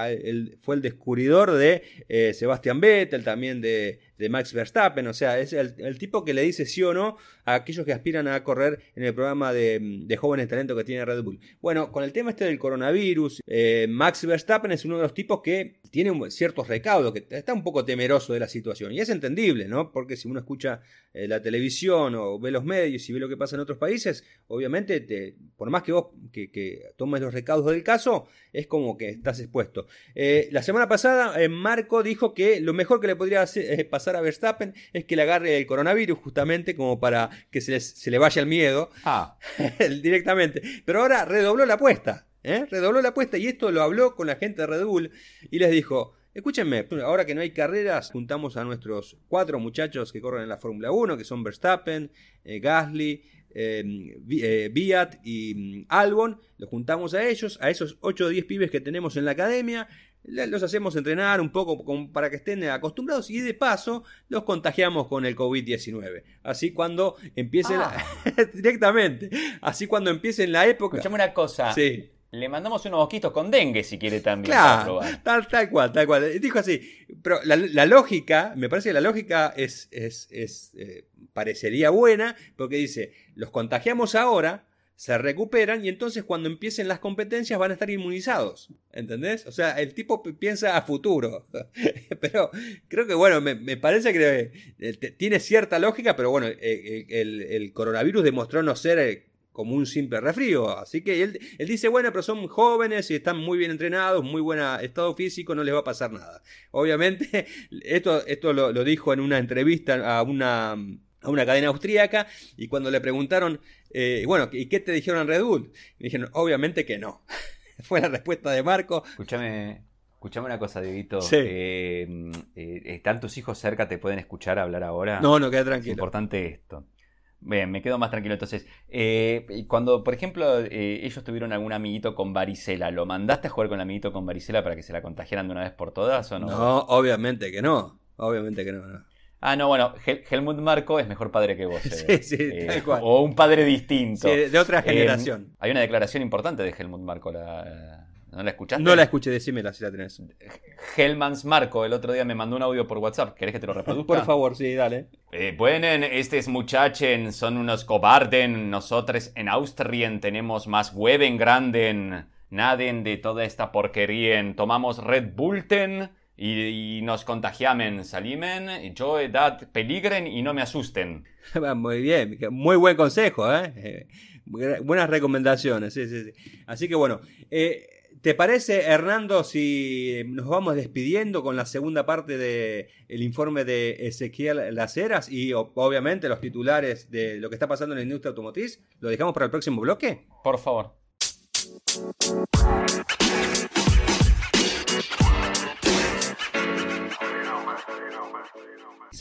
fue el descubridor de eh, Sebastian Vettel, también de, de Max Verstappen, o sea, es el, tipo que le dice sí o no a aquellos que aspiran a correr en el programa de, jóvenes talentos que tiene Red Bull. Bueno, con el tema este del coronavirus, eh, Max Verstappen es uno de los tipos que tiene ciertos recaudos, que está un poco temeroso de la situación, y es entendible, ¿no? Porque si uno escucha eh, la televisión o ve los medios y ve lo que pasa en otros países, obviamente, te, por más que vos que, tomes los recaudos del caso, es como que estás expuesto. Eh, la semana pasada, Marco dijo que lo mejor que le podría pasar a Verstappen es que le agarre el coronavirus justamente como para que se, le vaya el miedo ah. directamente. Pero ahora redobló la apuesta, ¿eh? redobló la apuesta y esto lo habló con la gente de Red Bull y les dijo, Escúchenme, ahora que no hay carreras, juntamos a nuestros cuatro muchachos que corren en la Fórmula 1, que son Verstappen, eh, Gasly, eh, eh y mm, Albon, los juntamos a ellos, a esos 8 o 10 pibes que tenemos en la academia, los hacemos entrenar un poco para que estén acostumbrados y de paso los contagiamos con el COVID-19. Así cuando empiece ah. directamente, así cuando empiece en la época... Escuchame una cosa. Sí. Le mandamos unos mosquitos con dengue si quiere también. Claro, tal, tal cual, tal cual. Dijo así, pero la, lógica, me parece que la lógica es, es, es eh, parecería buena, porque dice, los contagiamos ahora, se recuperan y entonces cuando empiecen las competencias van a estar inmunizados. ¿Entendés? O sea, el tipo piensa a futuro. pero creo que, bueno, me, parece que eh, tiene cierta lógica, pero bueno, eh, eh, el, coronavirus demostró no ser como un simple refrío. Así que él, dice, bueno, pero son jóvenes y están muy bien entrenados, muy buen estado físico, no les va a pasar nada. Obviamente, esto, esto lo dijo en una entrevista a una a una cadena austríaca y cuando le preguntaron, eh, bueno, ¿y qué te dijeron en Red Bull? Me dijeron, obviamente que no. Fue la respuesta de Marco. Escúchame, Escuchame una cosa, Dieguito. Sí. Eh, eh, ¿Están tus hijos cerca? ¿Te pueden escuchar hablar ahora? No, no, queda Es tranquilo. importante esto. Bien, me quedo más tranquilo entonces. Eh, cuando, por ejemplo, eh, ellos tuvieron algún amiguito con varicela, ¿lo mandaste a jugar con el amiguito con varicela para que se la contagiaran de una vez por todas o no? No, obviamente que no. Obviamente que no. no. Ah, no, bueno, Hel- Helmut Marco es mejor padre que vos. eh. Sí, sí, Eh, tal cual. O un padre distinto. Sí, de otra Eh, generación. hay una declaración importante de Helmut Marco. La, ¿No la escuchaste? no la escuché, decímela si la tenés. Helmans Marco el otro día me mandó un audio por WhatsApp. ¿Querés que te lo reproduzca? Por favor, sí, dale. Eh, bueno, estos muchachos son unos cobarden. Nosotros en Austrien tenemos más hueven granden. Naden de toda esta porquería. Tomamos Red Bullten y, y nos contagiamen. Salimen, yo edad peligren y no me asusten. Muy bien, muy buen consejo, ¿eh? Eh, bu- buenas recomendaciones, sí, sí, sí. Así que bueno, eh, ¿te parece, Hernando, si nos vamos despidiendo con la segunda parte del informe de Ezequiel Laceras y o- obviamente los titulares de lo que está pasando en la industria automotriz? ¿Lo dejamos para el próximo bloque? Por favor.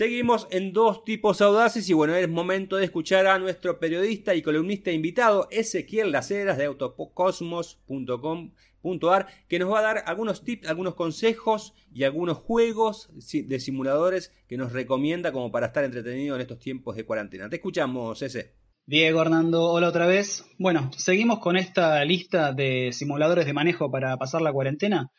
Seguimos en dos tipos audaces y bueno, es momento de escuchar a nuestro periodista y columnista invitado, Ezequiel Laceras de autocosmos.com.ar, que nos va a dar algunos tips, algunos consejos y algunos juegos de simuladores que nos recomienda como para estar entretenido en estos tiempos de cuarentena. Te escuchamos, Ese. Diego, Hernando, hola otra vez. Bueno, seguimos con esta lista de simuladores de manejo para pasar la cuarentena.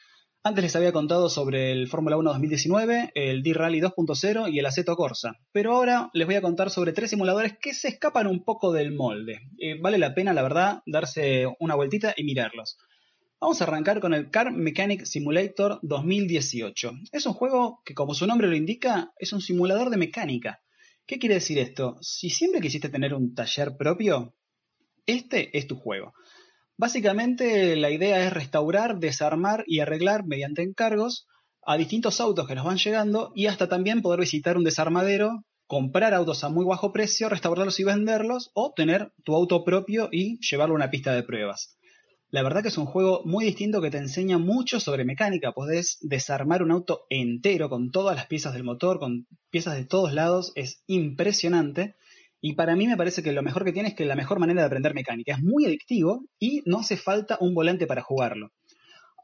Antes les había contado sobre el Fórmula 1 2019, el D-Rally 2.0 y el Aceto Corsa. Pero ahora les voy a contar sobre tres simuladores que se escapan un poco del molde. Eh, vale la pena, la verdad, darse una vueltita y mirarlos. Vamos a arrancar con el Car Mechanic Simulator 2018. Es un juego que, como su nombre lo indica, es un simulador de mecánica. ¿Qué quiere decir esto? Si siempre quisiste tener un taller propio, este es tu juego. Básicamente la idea es restaurar, desarmar y arreglar mediante encargos a distintos autos que nos van llegando y hasta también poder visitar un desarmadero, comprar autos a muy bajo precio, restaurarlos y venderlos o tener tu auto propio y llevarlo a una pista de pruebas. La verdad que es un juego muy distinto que te enseña mucho sobre mecánica. Podés desarmar un auto entero con todas las piezas del motor, con piezas de todos lados. Es impresionante. Y para mí me parece que lo mejor que tiene es que la mejor manera de aprender mecánica. Es muy adictivo y no hace falta un volante para jugarlo.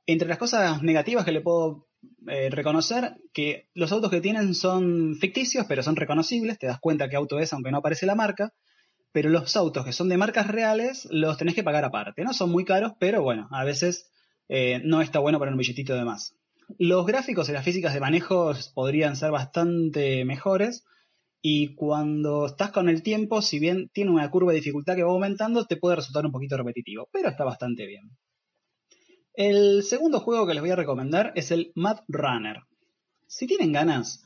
Entre las cosas negativas que le puedo eh, reconocer, que los autos que tienen son ficticios, pero son reconocibles. Te das cuenta qué auto es aunque no aparece la marca pero los autos que son de marcas reales los tenés que pagar aparte. No son muy caros, pero bueno, a veces eh, no está bueno poner un billetito de más. Los gráficos y las físicas de manejo podrían ser bastante mejores. Y cuando estás con el tiempo, si bien tiene una curva de dificultad que va aumentando, te puede resultar un poquito repetitivo, pero está bastante bien. El segundo juego que les voy a recomendar es el Mad Runner. Si tienen ganas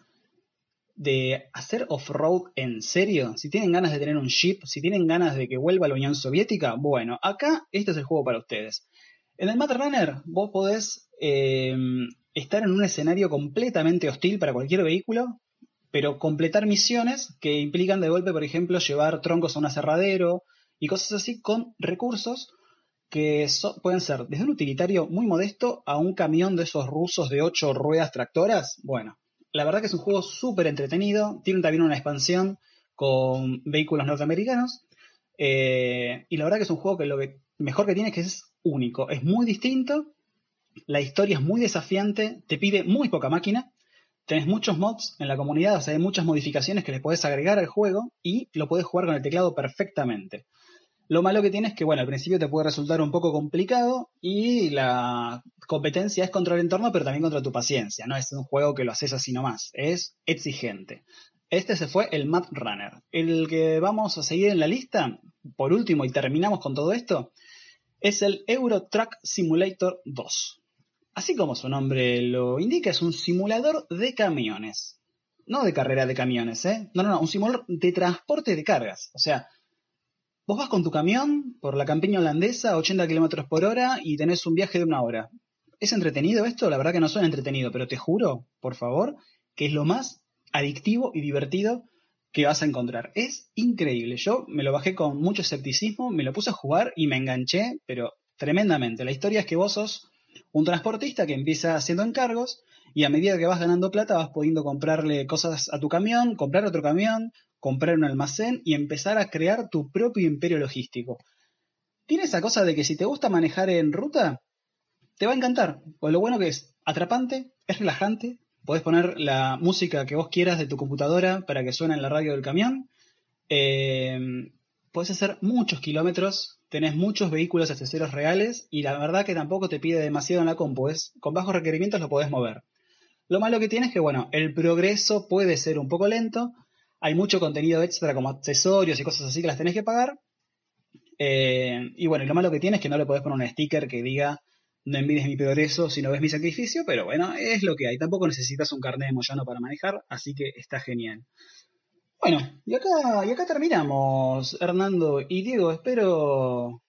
de hacer off-road en serio, si tienen ganas de tener un jeep, si tienen ganas de que vuelva la Unión Soviética, bueno, acá este es el juego para ustedes. En el Mad Runner vos podés eh, estar en un escenario completamente hostil para cualquier vehículo, pero completar misiones que implican de golpe, por ejemplo, llevar troncos a un aserradero y cosas así con recursos que pueden ser desde un utilitario muy modesto a un camión de esos rusos de 8 ruedas tractoras. Bueno, la verdad que es un juego súper entretenido. Tiene también una expansión con vehículos norteamericanos. Eh, y la verdad que es un juego que lo que mejor que tiene es que es único. Es muy distinto. La historia es muy desafiante. Te pide muy poca máquina. Tenés muchos mods en la comunidad, o sea, hay muchas modificaciones que le podés agregar al juego y lo podés jugar con el teclado perfectamente. Lo malo que tiene es que, bueno, al principio te puede resultar un poco complicado y la competencia es contra el entorno, pero también contra tu paciencia. No es un juego que lo haces así nomás, es exigente. Este se fue el Mad Runner. El que vamos a seguir en la lista, por último, y terminamos con todo esto, es el Euro Truck Simulator 2. Así como su nombre lo indica, es un simulador de camiones. No de carrera de camiones, ¿eh? No, no, no, un simulador de transporte de cargas. O sea, Vos vas con tu camión por la campiña holandesa a 80 km por hora y tenés un viaje de una hora. ¿Es entretenido esto? La verdad que no suena entretenido, pero te juro, por favor, que es lo más adictivo y divertido que vas a encontrar. Es increíble. Yo me lo bajé con mucho escepticismo, me lo puse a jugar y me enganché, pero tremendamente. La historia es que vos sos Un transportista que empieza haciendo encargos y a medida que vas ganando plata vas pudiendo comprarle cosas a tu camión, comprar otro camión, comprar un almacén y empezar a crear tu propio imperio logístico. Tiene esa cosa de que si te gusta manejar en ruta, te va a encantar. Pues lo bueno que es atrapante, es relajante, podés poner la música que vos quieras de tu computadora para que suene en la radio del camión. Eh, podés hacer muchos kilómetros, tenés muchos vehículos accesorios reales y la verdad que tampoco te pide demasiado en la compu, con bajos requerimientos lo podés mover. Lo malo que tiene es que, bueno, el progreso puede ser un poco lento, hay mucho contenido extra como accesorios y cosas así que las tenés que pagar. Eh, y bueno, lo malo que tiene es que no le podés poner un sticker que diga no envidies mi progreso si no ves mi sacrificio, pero bueno, es lo que hay. Tampoco necesitas un carnet de Moyano para manejar, así que está genial. Bueno, y acá, y acá terminamos, Hernando y Diego. Espero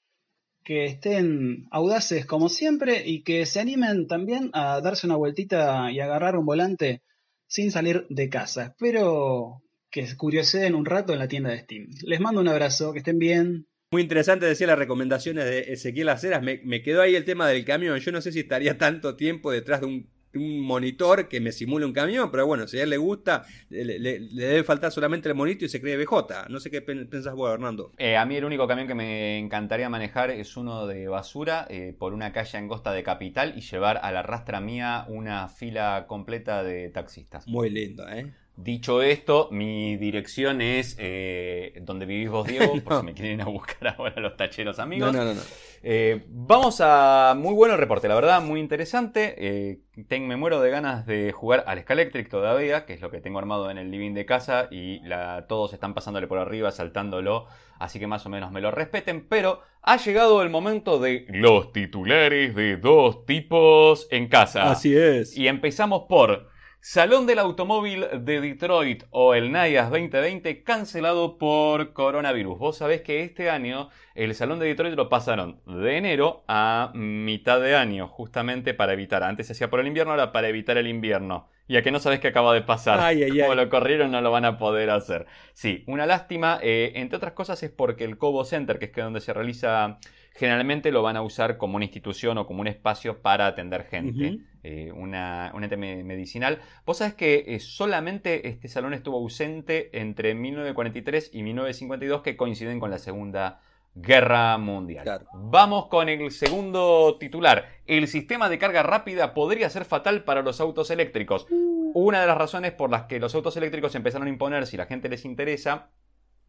que estén audaces como siempre y que se animen también a darse una vueltita y agarrar un volante sin salir de casa. Espero que curioseen un rato en la tienda de Steam. Les mando un abrazo, que estén bien. Muy interesante decir las recomendaciones de Ezequiel Aceras. Me, me quedó ahí el tema del camión. Yo no sé si estaría tanto tiempo detrás de un un monitor que me simule un camión, pero bueno, si a él le gusta, le, debe faltar solamente el monito y se cree BJ. No sé qué pensás vos, Hernando. Eh, a mí el único camión que me encantaría manejar es uno de basura eh, por una calle angosta de Capital y llevar a la rastra mía una fila completa de taxistas. Muy lindo, ¿eh? Dicho esto, mi dirección es eh, donde vivís vos, Diego, por si me quieren a buscar ahora los tacheros amigos. No, no, no. Eh, vamos a. Muy bueno el reporte, la verdad, muy interesante. Eh, me muero de ganas de jugar al Scalectric todavía, que es lo que tengo armado en el living de casa, y la, todos están pasándole por arriba, saltándolo, así que más o menos me lo respeten. Pero ha llegado el momento de los titulares de dos tipos en casa. Así es. Y empezamos por. Salón del Automóvil de Detroit o el NIAS 2020 cancelado por coronavirus. Vos sabés que este año el Salón de Detroit lo pasaron de enero a mitad de año, justamente para evitar. Antes se hacía por el invierno, ahora para evitar el invierno. Y a que no sabés qué acaba de pasar. Ay, ay, Como lo corrieron, no lo van a poder hacer. Sí, una lástima. Eh, entre otras cosas es porque el Cobo Center, que es donde se realiza generalmente lo van a usar como una institución o como un espacio para atender gente, eh, una, un ente medicinal. Vos sabés que eh, solamente este salón estuvo ausente entre 1943 y 1952, que coinciden con la Segunda Guerra Mundial. Vamos con el segundo titular. El sistema de carga rápida podría ser fatal para los autos eléctricos. Una de las razones por las que los autos eléctricos empezaron a imponer, si la gente les interesa,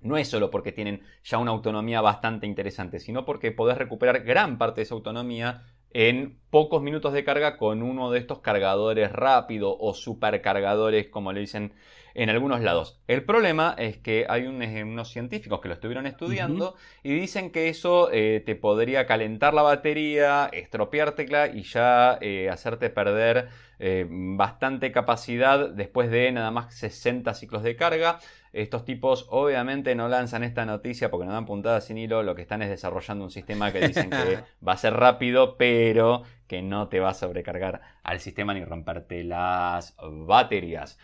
no es solo porque tienen ya una autonomía bastante interesante, sino porque podés recuperar gran parte de esa autonomía en pocos minutos de carga con uno de estos cargadores rápido o supercargadores, como le dicen en algunos lados. El problema es que hay eh, unos científicos que lo estuvieron estudiando y dicen que eso eh, te podría calentar la batería, estropeártela y ya eh, hacerte perder bastante capacidad después de nada más 60 ciclos de carga. Estos tipos obviamente no lanzan esta noticia porque no dan puntadas sin hilo, lo que están es desarrollando un sistema que dicen que va a ser rápido, pero que no te va a sobrecargar al sistema ni romperte las baterías.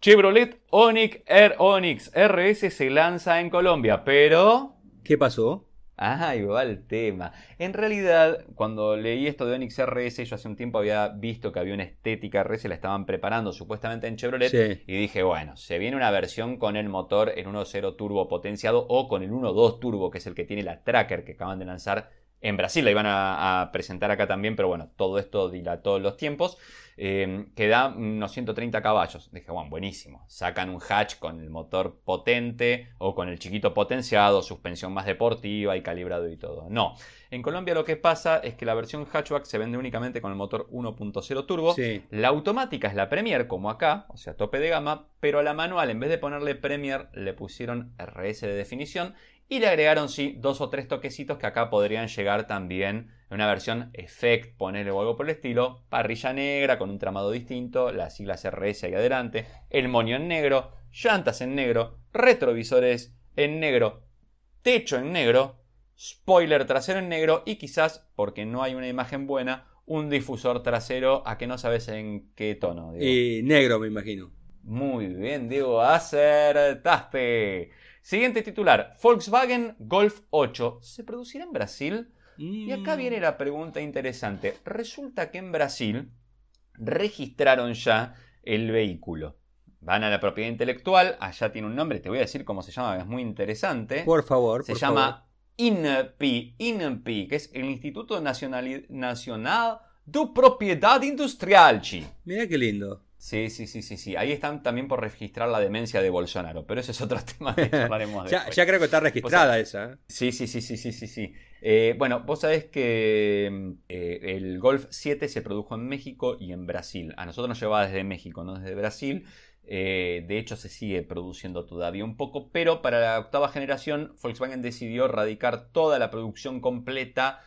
Chevrolet Onix Air Onix RS se lanza en Colombia, pero... ¿Qué pasó? Ah, ahí va el tema. En realidad, cuando leí esto de Onix RS, yo hace un tiempo había visto que había una estética RS, la estaban preparando supuestamente en Chevrolet. Y dije, bueno, se viene una versión con el motor en 1.0 turbo potenciado o con el 1.2 turbo, que es el que tiene la Tracker que acaban de lanzar en Brasil. La iban a presentar acá también, pero bueno, todo esto dilató los tiempos. Em, que da unos 130 caballos. Dije, bueno, buenísimo. Sacan un hatch con el motor potente o con el chiquito potenciado, suspensión más deportiva y calibrado y todo. No. En Colombia lo que pasa es que la versión hatchback se vende únicamente con el motor 1.0 turbo. La automática es la Premier, como acá, o sea, tope de gama, pero a la manual, en vez de ponerle Premier, le pusieron RS de definición y le agregaron, sí, dos o tres toquecitos que acá podrían llegar también en una versión Effect, ponerle o algo por el estilo. Parrilla negra con un tramado distinto, las siglas RS ahí adelante, el moño en negro, llantas en negro, retrovisores en negro, techo en negro, spoiler trasero en negro y quizás, porque no hay una imagen buena, un difusor trasero a que no sabes en qué tono. Y negro, me imagino. Muy bien, Diego, acertaste. Siguiente titular, Volkswagen Golf 8. ¿Se producirá en Brasil? Y acá Mm. viene la pregunta interesante. Resulta que en Brasil registraron ya el vehículo. Van a la propiedad intelectual, allá tiene un nombre, te voy a decir cómo se llama, es muy interesante. Por favor. se por llama INPI, INPI, que es el Instituto Nacional, Nacional de Propiedad Industrial. Mirá qué lindo. Sí, sí, sí, sí, sí. Ahí están también por registrar la demencia de Bolsonaro, pero ese es otro tema que hablaremos Ya, después. ya creo que está registrada esa. ¿eh? Sí, sí, sí, sí, sí, sí, sí. Eh, bueno, vos sabés que eh, el Golf 7 se produjo en México y en Brasil. A nosotros nos llevaba desde México, no desde Brasil. Eh, de hecho, se sigue produciendo todavía un poco, pero para la octava generación, Volkswagen decidió radicar toda la producción completa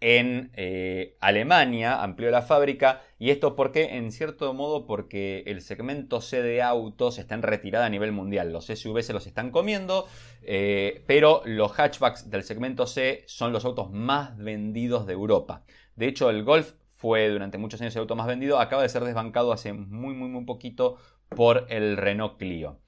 en eh, Alemania, amplió la fábrica, y esto porque, en cierto modo, porque el segmento C de autos está en retirada a nivel mundial. Los SUV se los están comiendo, eh, pero los hatchbacks del segmento C son los autos más vendidos de Europa. De hecho, el Golf fue durante muchos años el auto más vendido, acaba de ser desbancado hace muy, muy, muy poquito por el Renault Clio.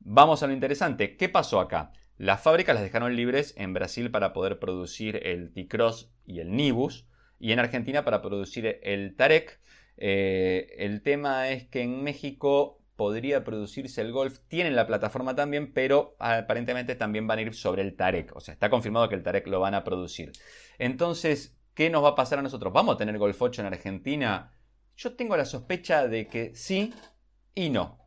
Vamos a lo interesante, ¿qué pasó acá? Las fábricas las dejaron libres en Brasil para poder producir el T-Cross y el Nibus, y en Argentina para producir el Tarek. Eh, el tema es que en México podría producirse el Golf, tienen la plataforma también, pero aparentemente también van a ir sobre el Tarek. O sea, está confirmado que el Tarek lo van a producir. Entonces, ¿qué nos va a pasar a nosotros? ¿Vamos a tener Golf 8 en Argentina? Yo tengo la sospecha de que sí y no.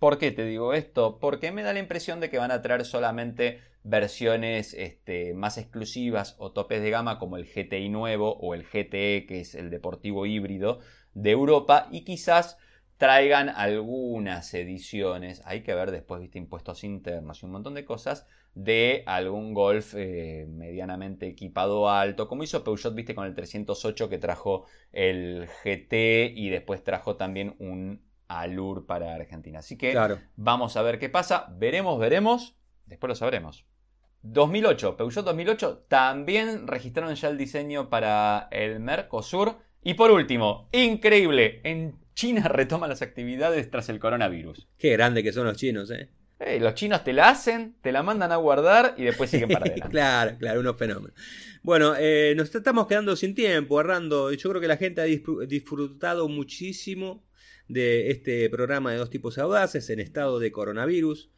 ¿Por qué te digo esto? Porque me da la impresión de que van a traer solamente versiones este, más exclusivas o topes de gama como el GTI nuevo o el GTE, que es el deportivo híbrido de Europa, y quizás traigan algunas ediciones, hay que ver después, viste, impuestos internos y un montón de cosas, de algún Golf eh, medianamente equipado alto, como hizo Peugeot, viste, con el 308 que trajo el GT y después trajo también un Alur para Argentina. Así que Claro. vamos a ver qué pasa, veremos, veremos, después lo sabremos. 2008, Peugeot 2008 también registraron ya el diseño para el Mercosur. Y por último, increíble, en China retoman las actividades tras el coronavirus. Qué grande que son los chinos, ¿eh? Eh, los chinos te la hacen, te la mandan a guardar y después siguen para adelante. claro, claro, unos fenómenos. Bueno, eh, nos estamos quedando sin tiempo, Errando. Yo creo que la gente ha disfr- disfrutado muchísimo de este programa de dos tipos audaces en estado de coronavirus.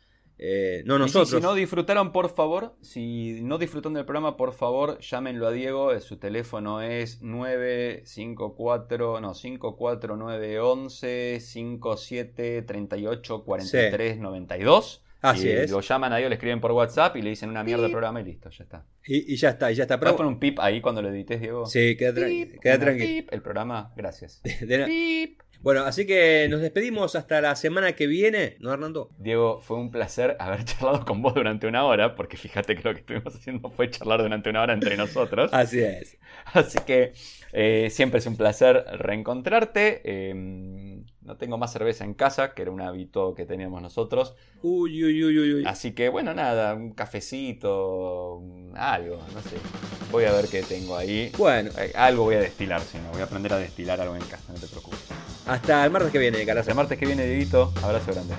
Eh, no nosotros. si no disfrutaron, por favor, si no disfrutaron del programa, por favor, llámenlo a Diego. eh, Su teléfono es 954, no, 54911 57 38 43 92. Así Y es. Lo llaman a Diego, le escriben por WhatsApp y le dicen una mierda de programa y listo, ya está. Y, y ya está, y ya está. ¿Puedes Pero, poner un pip ahí cuando lo edites, Diego? sí, queda, tra- queda tranquilo. El programa, gracias. De. Bueno, así que nos despedimos hasta la semana que viene, ¿no, Hernando? Diego, fue un placer haber charlado con vos durante una hora, porque fíjate que lo que estuvimos haciendo fue charlar durante una hora entre nosotros. Así es. Así que eh, siempre es un placer reencontrarte. Eh, no tengo más cerveza en casa, que era un hábito que teníamos nosotros. Uy, uy, uy, uy, uy. Así que bueno, nada, un cafecito, algo, no sé. Voy a ver qué tengo ahí. Bueno, Eh, Algo voy a destilar, si no, voy a aprender a destilar algo en casa, no te preocupes. hasta el martes que viene, Hasta carajo. el martes que viene, Dieguito. Abrazo grande.